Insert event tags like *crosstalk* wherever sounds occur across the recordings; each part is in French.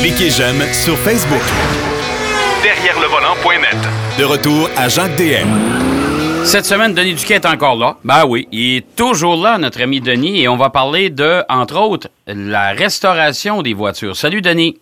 Cliquez j'aime sur Facebook. Derrière le volant.net. De retour à Jacques DM. Cette semaine, Denis Duquet est encore là. Ben oui, il est toujours là, notre ami Denis, et on va parler de, entre autres, la restauration des voitures. Salut, Denis.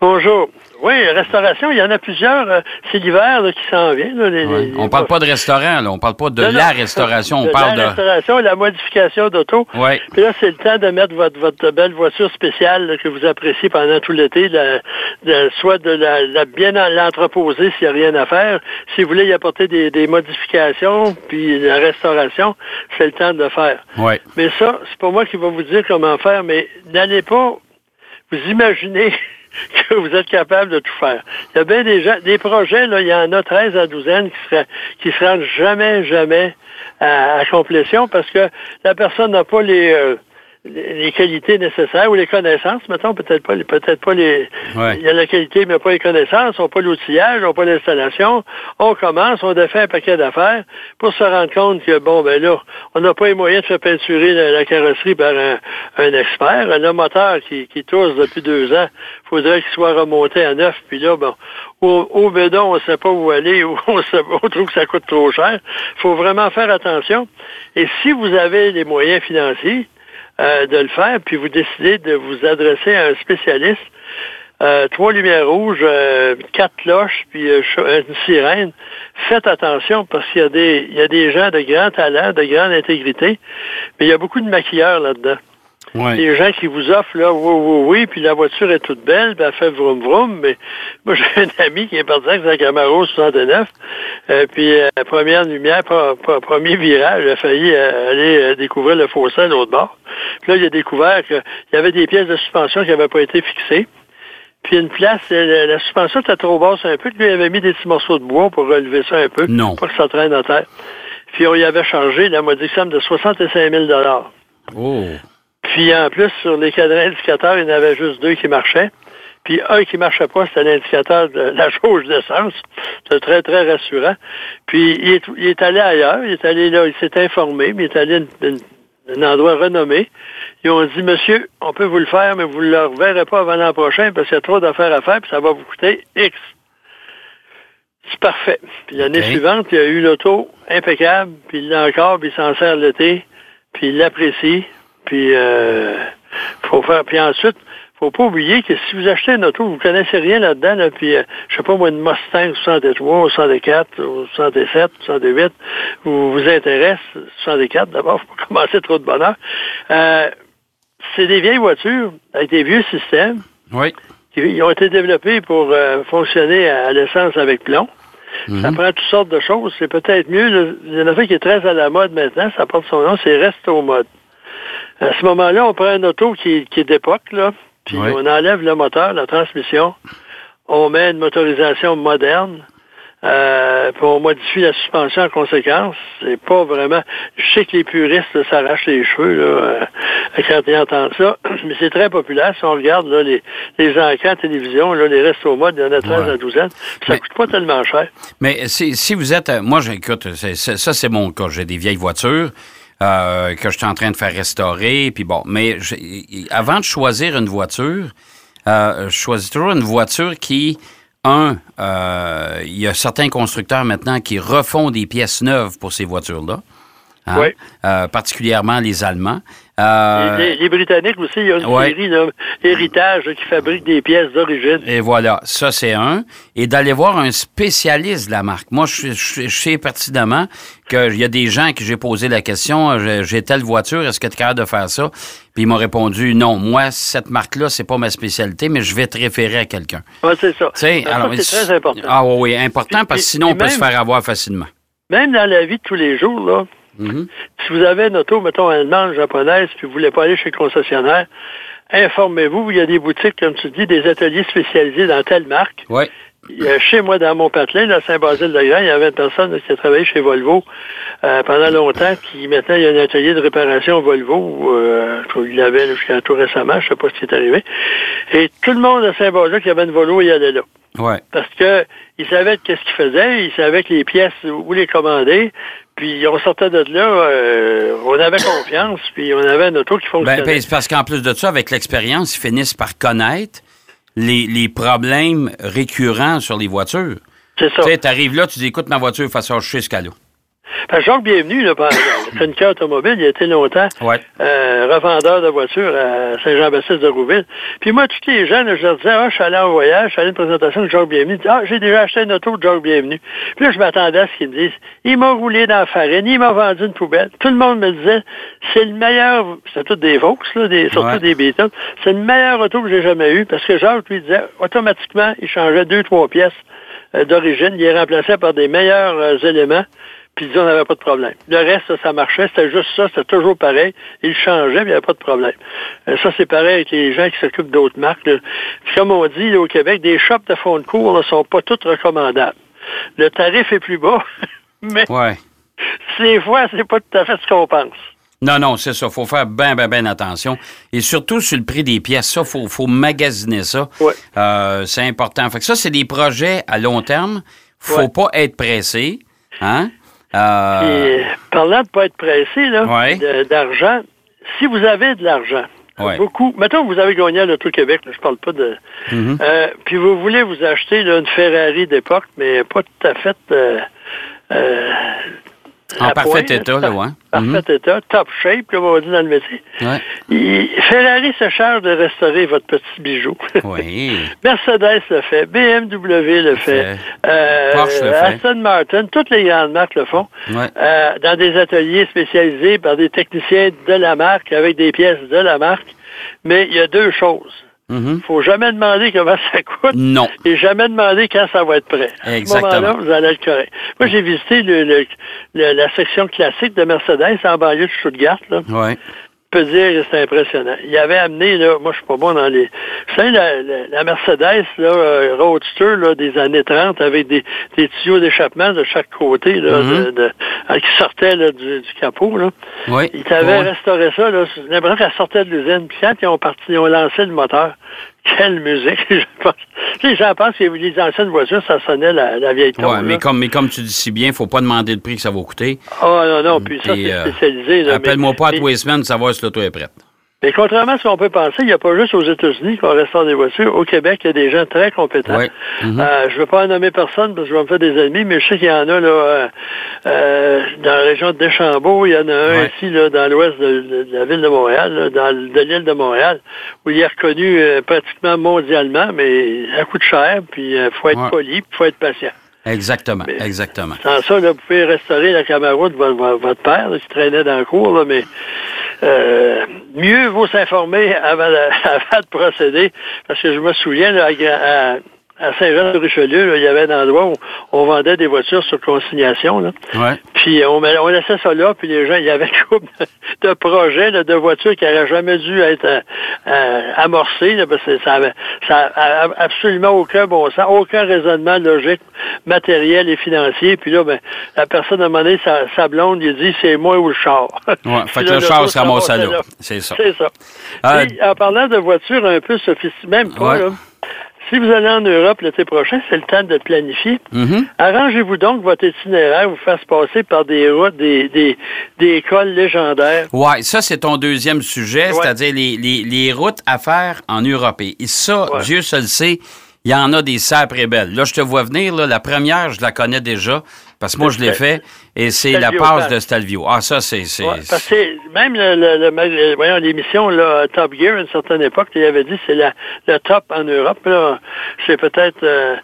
Bonjour. Oui, restauration, il y en a plusieurs. euh, C'est l'hiver là, qui s'en vient. là, les- Ouais. les- On parle pas de restaurant, là. On parle pas de Non, la non. restauration. *laughs* On de parle la de. restauration et la modification d'auto. Ouais. Puis là, c'est le temps de mettre votre, votre belle voiture spéciale là, que vous appréciez pendant tout l'été, la- de- soit de la, la bien en- l'entreposer s'il n'y a rien à faire. Si vous voulez y apporter des, des modifications, puis la restauration, c'est le temps de le faire. Ouais. Mais ça, c'est pas moi qui va vous dire comment faire, mais n'allez pas vous imaginez *laughs* que vous êtes capable de tout faire. Il y a bien des gens, des projets, là, il y en a 13 à douzaine qui seraient, qui se rendent jamais, jamais à, à complétion parce que la personne n'a pas les, euh, les qualités nécessaires ou les connaissances, mettons, peut-être pas, les- peut-être pas les, Ouais. il y a la qualité, mais pas les connaissances, on n'a pas l'outillage, on n'a pas l'installation. On commence, on défait un paquet d'affaires pour se rendre compte que, bon, ben là, on n'a pas les moyens de faire peinturer la, la carrosserie par un, un expert. Le moteur qui, qui tousse depuis deux ans, faudrait qu'il soit remonté à neuf, puis là, bon, au, au bédon, on ne sait pas où aller, *laughs* ou on, sait- on trouve que ça coûte trop cher. Il faut vraiment faire attention. Et si vous avez les moyens financiers, euh, de le faire, puis vous décidez de vous adresser à un spécialiste. Euh, trois lumières rouges, euh, quatre cloches, puis euh, une sirène. Faites attention parce qu'il y a des il y a des gens de grand talent, de grande intégrité, mais il y a beaucoup de maquilleurs là-dedans. Ouais. Des gens qui vous offrent là, oui, oui, oui, puis la voiture est toute belle, puis elle fait vroom vroom, mais *laughs* moi j'ai un ami qui est parti avec sa Camaro 69, euh, puis euh, première lumière, pre- pre- premier virage, il a failli euh, aller euh, découvrir le fossé à l'autre bord. Puis là, il a découvert qu'il y avait des pièces de suspension qui n'avaient pas été fixées. Puis une place, euh, la, la suspension était trop basse un peu, puis lui il avait mis des petits morceaux de bois pour relever ça un peu, Non. pour que ça traîne à terre. Puis on y avait chargé la modique somme de 65 000 Oh. Puis en plus, sur les cadrans indicateurs, il y en avait juste deux qui marchaient. Puis un qui marchait pas, c'était l'indicateur de la jauge d'essence. C'était très, très rassurant. Puis il est, il est allé ailleurs, il est allé là, il s'est informé, mais il est allé à un endroit renommé. Ils ont dit, monsieur, on peut vous le faire, mais vous ne le reverrez pas avant l'an prochain parce qu'il y a trop d'affaires à faire, puis ça va vous coûter X. C'est parfait. Puis l'année suivante, il a eu l'auto impeccable, puis il l'a encore, puis il s'en sert l'été, puis il l'apprécie, puis euh, faut faire. Puis ensuite, faut pas oublier que si vous achetez une auto, vous connaissez rien là-dedans, là, puis euh, je sais pas moi, une Mustang 63, 64, ou 67, 68, vous vous intéresse, 64 d'abord, faut pas *laughs* commencer trop de bonheur. Euh, c'est des vieilles voitures avec des vieux systèmes Oui. qui ils ont été développés pour euh, fonctionner à l'essence avec plomb. Ça Mhm. prend toutes sortes de choses. C'est peut-être mieux. Il y en a fait qui est très à la mode maintenant. Ça porte son nom. C'est Resto Mode. À ce moment-là, on prend un auto qui, qui est d'époque, là, puis Oui. on enlève le moteur, la transmission. On met une motorisation moderne. Euh, puis on modifie la suspension en conséquence. C'est pas vraiment. Je sais que les puristes là, s'arrachent les cheveux là, euh, quand ils entendent ça, *clears throat* mais c'est très populaire. Si on regarde là, les, les encans à télévision, là, les restos mode, il y en a 13 Ouais. à 12 ans. Ça Mais- coûte pas tellement cher. Mais si, si vous êtes. euh, Moi, j'écoute, c'est- c'est- ça, c'est mon cas. J'ai des vieilles voitures euh, que je suis en train de faire restaurer. Puis bon, mais avant de choisir une voiture, euh, je choisis toujours une voiture qui. Un, euh, il y a certains constructeurs maintenant qui refont des pièces neuves pour ces voitures-là. Hein? Oui. Euh, particulièrement les Allemands. Euh, Les, Britanniques aussi, il y a une ouais. série là, héritage là, qui fabrique des pièces d'origine. Et voilà, ça c'est un. Et d'aller voir un spécialiste de la marque. Moi, je, je- je sais pertinemment qu'il y a des gens que j'ai posé la question, j'ai j'ai telle voiture, est-ce que tu es capable de faire ça? Puis ils m'ont répondu, non, moi, cette marque-là, c'est pas ma spécialité, mais je vais te référer à quelqu'un. C'est ça. C'est très important. Ah oui, oui, important parce que Puis- sinon, on peut se faire avoir facilement. Même dans la vie de tous les jours, là, Mhm. si vous avez une auto, mettons, allemande, japonaise, puis vous voulez pas aller chez le concessionnaire, informez-vous. Il y a des boutiques, comme tu dis, des ateliers spécialisés dans telle marque. A chez moi, dans mon patelin, à Saint-Basile-de-Grand, il y avait une personne qui a travaillé chez Volvo euh, pendant longtemps, qui maintenant, il y a un atelier de réparation Volvo, euh, il l'avait jusqu'à tout récemment, je sais pas ce qui est arrivé. Et tout le monde à Saint-Basile qui avait une Volvo, il allait là. Oui. Parce que il savait qu'est-ce qu'il faisait, il savait que les pièces, où les commander, puis on sortait de là, euh, on avait confiance, puis on avait une auto qui Ben, fonctionnait. ben, parce qu'en plus de ça, avec l'expérience, ils finissent par connaître les, les problèmes récurrents sur les voitures. C'est ça. Tu sais, t'arrives là, tu dis, écoute, ma voiture, face à chez Scalo. Fait que Jacques Bienvenu, là, chroniqueur automobile, il a été longtemps Ouais. euh, revendeur de voitures à Saint-Jean-Baptiste de Rouville. Puis moi, tous les gens, là, je leur disais, ah, je suis allé en voyage, je suis allé à une présentation de Jacques Bienvenu. Ah, j'ai déjà acheté une auto de Jacques Bienvenu. Puis là, je m'attendais à ce qu'ils me disent, il m'a roulé dans la farine, il m'a vendu une poubelle. Tout le monde me disait, c'est le meilleur, c'était tout des Vaux, là, des, surtout Ouais. des Beatles, c'est le meilleur auto que j'ai jamais eu, parce que Jacques lui disait, automatiquement, il changeait deux, trois pièces euh, d'origine, il les remplaçait par des meilleurs euh, éléments. Puis on n'avait pas de problème. Le reste, ça, ça marchait. C'était juste ça. C'était toujours pareil. Il changeait, mais il n'y avait pas de problème. Euh, ça, c'est pareil avec les gens qui s'occupent d'autres marques. là. Puis comme on dit là, au Québec, des shops de fond de cours ne sont pas toutes recommandables. Le tarif est plus bas, *laughs* mais Ouais. des fois, c'est pas tout à fait ce qu'on pense. Non, non, c'est ça. faut faire bien, bien, bien attention. Et surtout sur le prix des pièces. Ça, faut, faut magasiner ça. Ouais. Euh, c'est important. Fait que ça, c'est des projets à long terme. Faut Ouais. pas être pressé. Hein? Puis, Euh, euh, parlant de ne pas être pressé là, Ouais. d'argent, si vous avez de l'argent, Ouais. beaucoup, mettons que vous avez gagné à l'Auto-Québec, je parle pas de... Mhm. Euh, puis vous voulez vous acheter là, une Ferrari d'époque, mais pas tout à fait... euh, En à parfait point, état, là, ouais. Parfait Mhm. état, top shape, comme on dit dans le métier. ouais. Il- Ferrari se charge de restaurer votre petit bijou. *laughs* Oui. Mercedes le fait, BMW le fait, fait. euh, Porsche le fait. Aston Martin, toutes les grandes marques le font. Ouais. Euh, dans des ateliers spécialisés par des techniciens de la marque avec des pièces de la marque. Mais il y a deux choses. Mhm. faut jamais demander comment ça coûte Non. et jamais demander quand ça va être prêt. À Exactement. ce moment-là, vous allez être correct. Moi, j'ai visité le- le- le- la section classique de Mercedes en banlieue de Stuttgart. Là. Ouais. Je peux dire que c'est impressionnant. Il avait amené, là, moi je suis pas bon dans les. Vous savez, la, la- la Mercedes, là, euh, Roadster, là, des années 30, avec des, des tuyaux d'échappement de chaque côté, là, Mhm. de, de- euh, qui sortaient là, du, du capot, là. Oui. Ils t'avaient Ouais. restauré ça, là. J'ai l'impression qu'elle sortait de l'usine. Puis quand ils ont parti, ils ont lancé le moteur. Quelle musique! *laughs* je pense. Les gens pensent que les anciennes voitures, ça sonnait la, la vieille tombe. Ouais, mais comme, mais comme tu dis si bien, faut pas demander le prix que ça va coûter. Oh non, non, puis ça, c'est euh, spécialisé. Appelle-moi mais- pas à tous les semaines pour savoir si l'auto est prête. Mais contrairement à ce qu'on peut penser, il n'y a pas juste aux États-Unis qu'on restaure des voitures. Au Québec, il y a des gens très compétents. Mhm. Euh, je ne veux pas en nommer personne parce que je vais me faire des ennemis, mais je sais qu'il y en a là, euh, euh, dans la région de Deschambault. Il y en a un ici là, dans l'ouest de, de- de la ville de Montréal, là, dans de l'île de Montréal, où il est reconnu pratiquement mondialement, mais ça coûte cher, puis il faut être poli, puis il faut être patient. Exactement, Mais- exactement. Sans ça, là, vous pouvez restaurer la Camaro de votre, votre- votre père là, qui traînait dans le cours, là, mais euh, mieux vaut s'informer avant, de- *laughs* avant de procéder, parce que je me souviens, à- à Saint-Jean-de-Richelieu, là, il y avait un endroit où on vendait des voitures sur consignation. Là. Ouais. Puis on, on laissait ça là, puis les gens, il y avait *laughs* couple de, de projets là, de voitures qui n'auraient jamais dû être euh, euh, amorcés, là, parce que ça avait ça a absolument aucun bon sens, aucun raisonnement logique, matériel et financier. Puis là, ben, la personne a demandé sa, sa blonde, il dit c'est moi ou le char. Ouais, *laughs* fait que là, le char se ramasse à ramassait l'eau. C'est ça. C'est ça. Euh, Puis, en parlant de voitures un peu sophistiquées, même pas, Ouais. là, si vous allez en Europe l'été prochain, c'est le temps de planifier. Mhm. Arrangez-vous donc votre itinéraire vous fasse passer par des routes, des, des, des écoles légendaires. Ouais, ça, c'est ton deuxième sujet, Ouais. c'est-à-dire les, les, les routes à faire en Europe. Et ça, Ouais. Dieu se le sait, il y en a des sacrées belles. Là, je te vois venir, là, la première, je la connais déjà, parce que moi, je l'ai fait, et c'est la passe Pass. de Stelvio. Ah, ça, c'est... c'est- Ouais, parce que même le, le- le- le- voyons, l'émission Top Gear, à une certaine époque, il avait dit que c'est la, le top en Europe. Là, c'est peut-être. euh,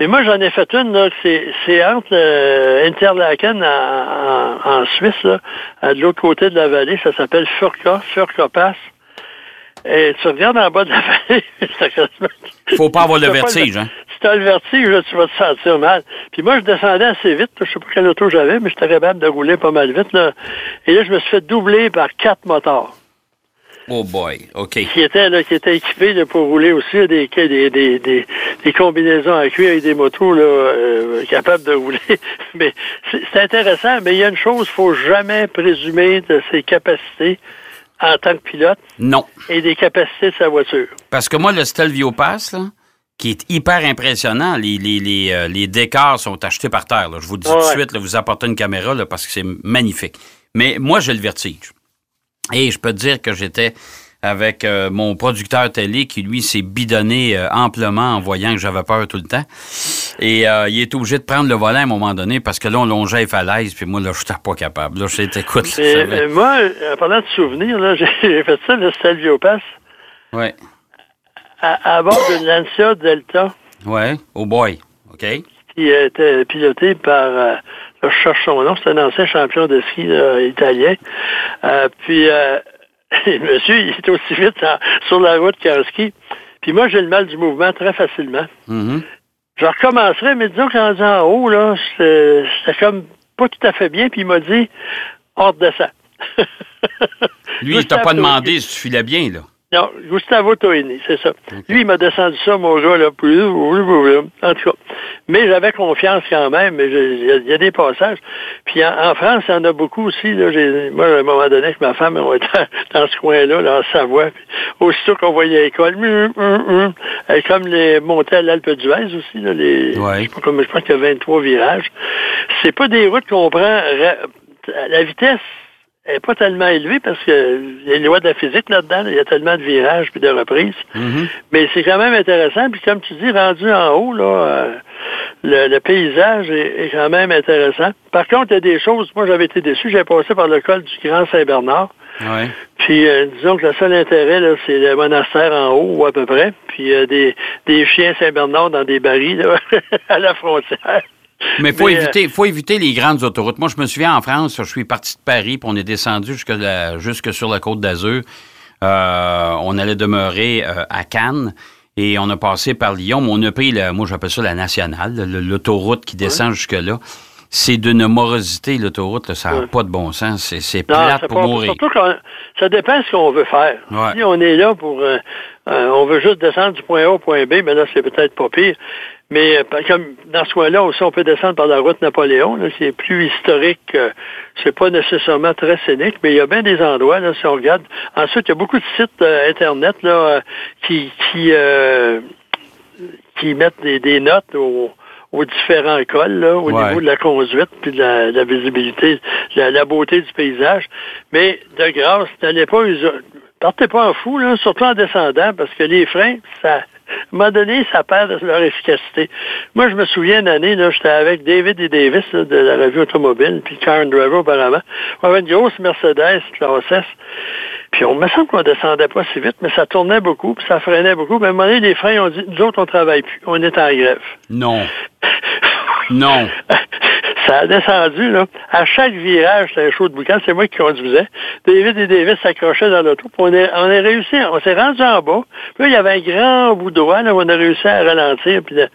mais moi, j'en ai fait une, là, c'est, entre euh, Interlaken en, en, en Suisse, là, à de l'autre côté de la vallée. Ça s'appelle Furka, Furka Pass. Et tu regardes en bas de la *laughs* vallée. quasiment- Faut pas avoir le *laughs* vertige, hein? Le vertige, là, tu vas te sentir mal. Puis moi, je descendais assez vite. là. Je sais pas quelle auto j'avais, mais j'étais capable de rouler pas mal vite. Là. Et là, je me suis fait doubler par quatre motards Oh boy, OK. qui étaient, là, qui étaient équipés là, pour rouler aussi là, des, des, des, des, des combinaisons à cuir avec des motos là, euh, capables de rouler. *laughs* mais c'est c'est intéressant, mais il y a une chose, il faut jamais présumer de ses capacités en tant que pilote Non. et des capacités de sa voiture. Parce que moi, le Stelvio Pass, là, qui est hyper impressionnant, les, les, les, euh, les décors sont achetés par terre. là. Je vous le dis tout de suite, là, vous apportez une caméra là, parce que c'est magnifique. Mais moi, j'ai le vertige. Et je peux te dire que j'étais avec euh, mon producteur télé qui, lui, s'est bidonné euh, amplement en voyant que j'avais peur tout le temps. Et euh, il est obligé de prendre le volant à un moment donné parce que là, on longeait les falaises, puis moi, là, je n'étais pas capable. Là, je moi, en parlant de souvenirs, *laughs* j'ai fait ça, le Stelvio Pass, Ouais, à, à bord d'une Lancia Delta, ouais, oh boy, OK? qui était pilotée par, euh, là, je cherche son nom, c'est un ancien champion de ski là, italien. Euh, puis, euh, *laughs* le monsieur, il est aussi vite en- sur la route qu'en ski. Puis moi, j'ai le mal du mouvement très facilement. Mhm. Je recommencerai, mais disons qu'en en haut, là, c'était comme pas tout à fait bien, puis il m'a dit, hors de ça. *laughs* Lui, il t'a pas demandé si tu filais bien, là. Non, Gustavo Toini, c'est ça. Lui, il m'a descendu ça, mon gars, là. puis- En tout cas. Mais j'avais confiance quand même, mais il y, a- il y a des passages. Puis en, en France, il y en a beaucoup aussi. Là, moi, à un moment donné, avec ma femme, on était *laughs* dans ce coin-là, là, en Savoie. Puis aussitôt qu'on voyait l'école, hum, hum, hum, comme les montées à l'Alpe d'Huez aussi, là, les, Ouais. je sais pas comme je crois qu'il y a 23 virages. C'est pas des routes qu'on prend ra- la vitesse n'est pas tellement élevée parce que les lois de la physique là-dedans, il y a tellement de virages puis de reprises. Mhm. Mais c'est quand même intéressant. Puis comme tu dis, rendu en haut, là, euh, le, le paysage est, est quand même intéressant. Par contre, il y a des choses, moi j'avais été déçu, j'ai passé par le col du Grand Saint-Bernard. Ouais. Puis euh, disons que le seul intérêt, là, c'est le monastère en haut, ou à peu près. Puis euh, des, des chiens Saint-Bernard dans des barils là, *laughs* à la frontière. Mais faut Mais, euh, éviter, faut éviter les grandes autoroutes. Moi, je me souviens en France, je suis parti de Paris, puis on est descendu jusque, la- jusque sur la côte d'Azur. Euh, on allait demeurer euh, à Cannes et on a passé par Lyon, mais on a pris, la, moi j'appelle ça la nationale, le- l'autoroute qui descend jusque-là. C'est d'une morosité, l'autoroute, ça n'a pas de bon sens. C'est, plate pour pas- mourir. Surtout quand ça dépend de ce qu'on veut faire. Ouais. Si on est là pour euh, euh, on veut juste descendre du point A au point B, mais là, c'est peut-être pas pire. Mais euh, comme dans ce coin-là aussi, on peut descendre par la route Napoléon, là, qui est plus historique. euh, c'est pas nécessairement très scénique, mais il y a bien des endroits, là, si on regarde. Ensuite, il y a beaucoup de sites euh, Internet là, euh, qui qui, euh, qui mettent des, des notes au aux différents cols, là, au Ouais. niveau de la conduite, puis de la, de la visibilité, de la, la beauté du paysage. Mais de grâce, n'allez pas partez pas en fou, là, surtout en descendant, parce que les freins, ça, à un moment donné, ça perd de leur efficacité. Moi, je me souviens d'une année, là, j'étais avec David et Davis là, de la revue automobile, puis Car and Driver auparavant. On avait une grosse Mercedes classe S. Puis on me semble qu'on descendait pas si vite, mais ça tournait beaucoup, puis ça freinait beaucoup. Mais à un moment donné, les freins ont dit, nous autres, on travaille plus. On est en grève. Non. *laughs* Non. *laughs* Ça a descendu, là. À chaque virage, c'était un show de boucan. C'est moi qui conduisais. David et Davis s'accrochaient dans l'auto. On, est, on a réussi. On s'est rendu en bas. Puis là, il y avait un grand bout droit, là, où on a réussi à ralentir. Puis là,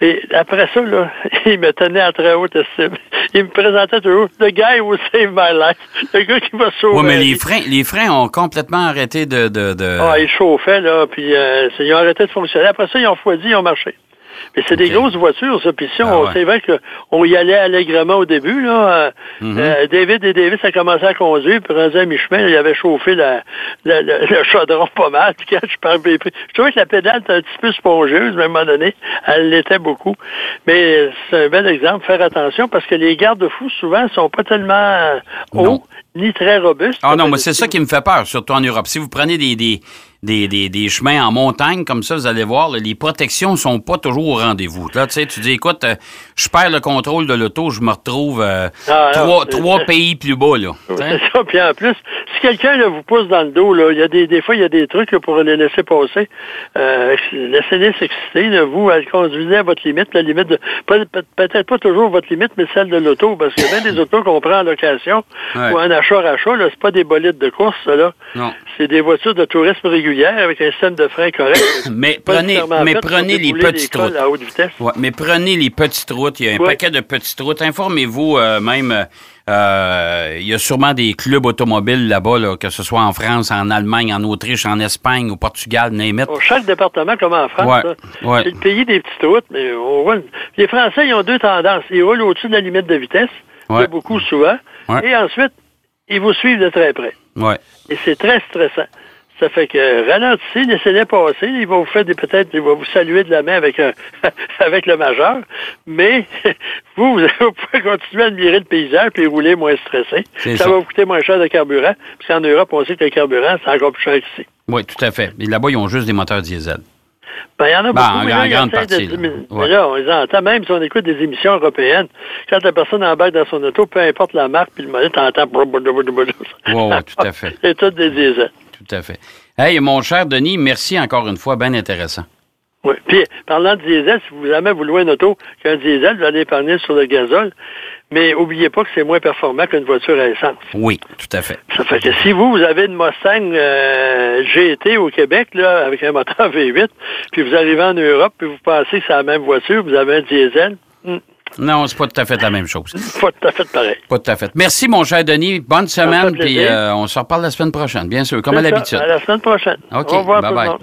et après ça, là, *laughs* il me tenait à très haute estime. *laughs* Il me présentait toujours The guy who saved my life. *laughs* Le gars qui m'a sauvé. Oui, mais les freins, les freins ont complètement arrêté de. de, de- Ah, ils chauffaient, là, puis euh, ils ont arrêté de fonctionner. Après ça, ils ont refroidi, ils ont marché. Mais c'est des grosses voitures, ça. Puis si Ah on, ouais. c'est vrai qu'on y allait allègrement au début, là. euh, Mhm. euh, David et Davis a commencé à conduire, puis rendu à mi-chemin, il avait chauffé la, la- la- *laughs* le chaudron pas mal. Puis quand je parlais, je trouvais que la pédale était un petit peu spongieuse, mais à un moment donné, elle l'était beaucoup. Mais euh, c'est un bel exemple, faire attention, parce que les garde-fous, souvent, sont pas tellement hauts, Non. ni très robustes. Ah non, mais c'est ça qui me fait peur, surtout en Europe. Si vous prenez des, des, des, des, des chemins en montagne comme ça, vous allez voir, là, les protections sont pas toujours au rendez-vous. Là, tu sais, tu dis, écoute, euh, je perds le contrôle de l'auto, je me retrouve euh, Ah, trois, pays plus bas, là. Sais. C'est ça. Puis en plus, si quelqu'un vous pousse dans le dos, là, il y a des, des fois, il y a des trucs là, pour les laisser passer. Euh, Laissez-les s'exciter. Vous, euh, conduisez à votre limite, la limite de. Peut-être pas toujours votre limite, mais celle de l'auto. Parce a bien des autos qu'on prend en location Ouais. ou en achat-rachat. Là, c'est pas des bolides de course, là. Non. C'est des voitures de tourisme avec un système de frein correct. *coughs* Mais prenez, nécessairement mais fait pour prenez les petites routes. à haute vitesse. Ouais, mais prenez les petites routes. Il y a un paquet de petites routes. Informez-vous euh, même. euh, euh, il y a sûrement des clubs automobiles là-bas, là, que ce soit en France, en Allemagne, en Autriche, en Espagne, au Portugal, it. Bon, chaque département, comme en France, Ouais, c'est le pays des petites routes, mais on roule. Les Français, ils ont deux tendances. Ils roulent au-dessus de la limite de vitesse, Ouais. beaucoup souvent, et ensuite, ils vous suivent de très près. Et c'est très stressant. Ça fait que ralentissez, laissez-les passer. Il va vous faire des peut-être, il va vous saluer de la main avec un, *laughs* avec le majeur. Mais *laughs* vous, vous pouvez continuer à admirer le paysage puis rouler moins stressé. Ça, ça, va vous coûter moins cher de carburant. Parce qu'en Europe, on sait que le carburant, c'est encore plus cher qu'ici. Oui, tout à fait. Et là-bas, ils ont juste des moteurs diesel. Ben, il y en a Ben, beaucoup. en mais là, grande ils essaient partie, de- là. mais Ouais. là, on les entend, même si on écoute des émissions européennes, quand la personne embarque dans son auto, peu importe la marque, puis le modèle, t'entends... Oui, oui, tout à fait. *laughs* C'est tout des diesels. Tout à fait. Hey, mon cher Denis, merci encore une fois. Bien intéressant. Oui. Puis, parlant de diesel, si vous jamais vous louez une auto qu'un diesel, vous allez épargner sur le gazole. Mais oubliez pas que c'est moins performant qu'une voiture à essence. Oui, tout à fait. Ça fait que si vous, vous avez une Mustang euh, GT au Québec, là, avec un moteur V8, puis vous arrivez en Europe, puis vous pensez que c'est la même voiture, vous avez un diesel, hmm, Non, c'est pas tout à fait la même chose. *laughs* pas tout à fait pareil. Pas tout à fait. Merci, mon cher Denis. Bonne semaine, puis euh, on se reparle la semaine prochaine, bien sûr, comme à l'habitude. À la semaine prochaine. OK, Au revoir tout le bye-bye. monde.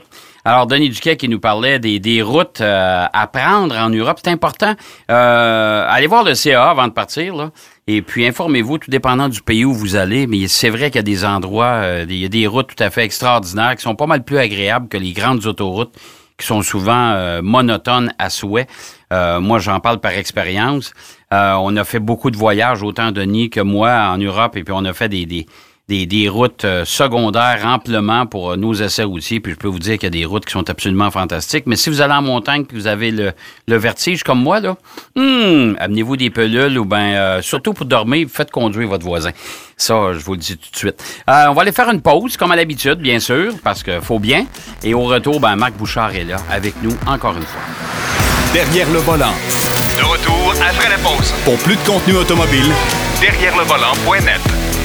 Alors, Denis Duquet qui nous parlait des, des routes euh, à prendre en Europe, c'est important. Euh, allez voir le CA avant de partir, là. Et puis, informez-vous, tout dépendant du pays où vous allez. Mais c'est vrai qu'il y a des endroits, il y a des routes tout à fait extraordinaires qui sont pas mal plus agréables que les grandes autoroutes qui sont souvent euh, monotones à souhait. Euh, moi, j'en parle par expérience. Euh, on a fait beaucoup de voyages, autant Denis que moi, en Europe, et puis on a fait des, des, des, des routes euh, secondaires amplement pour euh, nos essais routiers. Puis je peux vous dire qu'il y a des routes qui sont absolument fantastiques. Mais si vous allez en montagne puis vous avez le, le vertige comme moi, là, hum, amenez-vous des pelules ou bien, euh, surtout pour dormir, faites conduire votre voisin. Ça, je vous le dis tout de suite. Euh, on va aller faire une pause, comme à l'habitude, bien sûr, parce qu'il faut bien. Et au retour, ben, Marc Bouchard est là avec nous encore une fois. Derrière le volant. De retour après la pause. Pour plus de contenu automobile, Derrière le volant.net.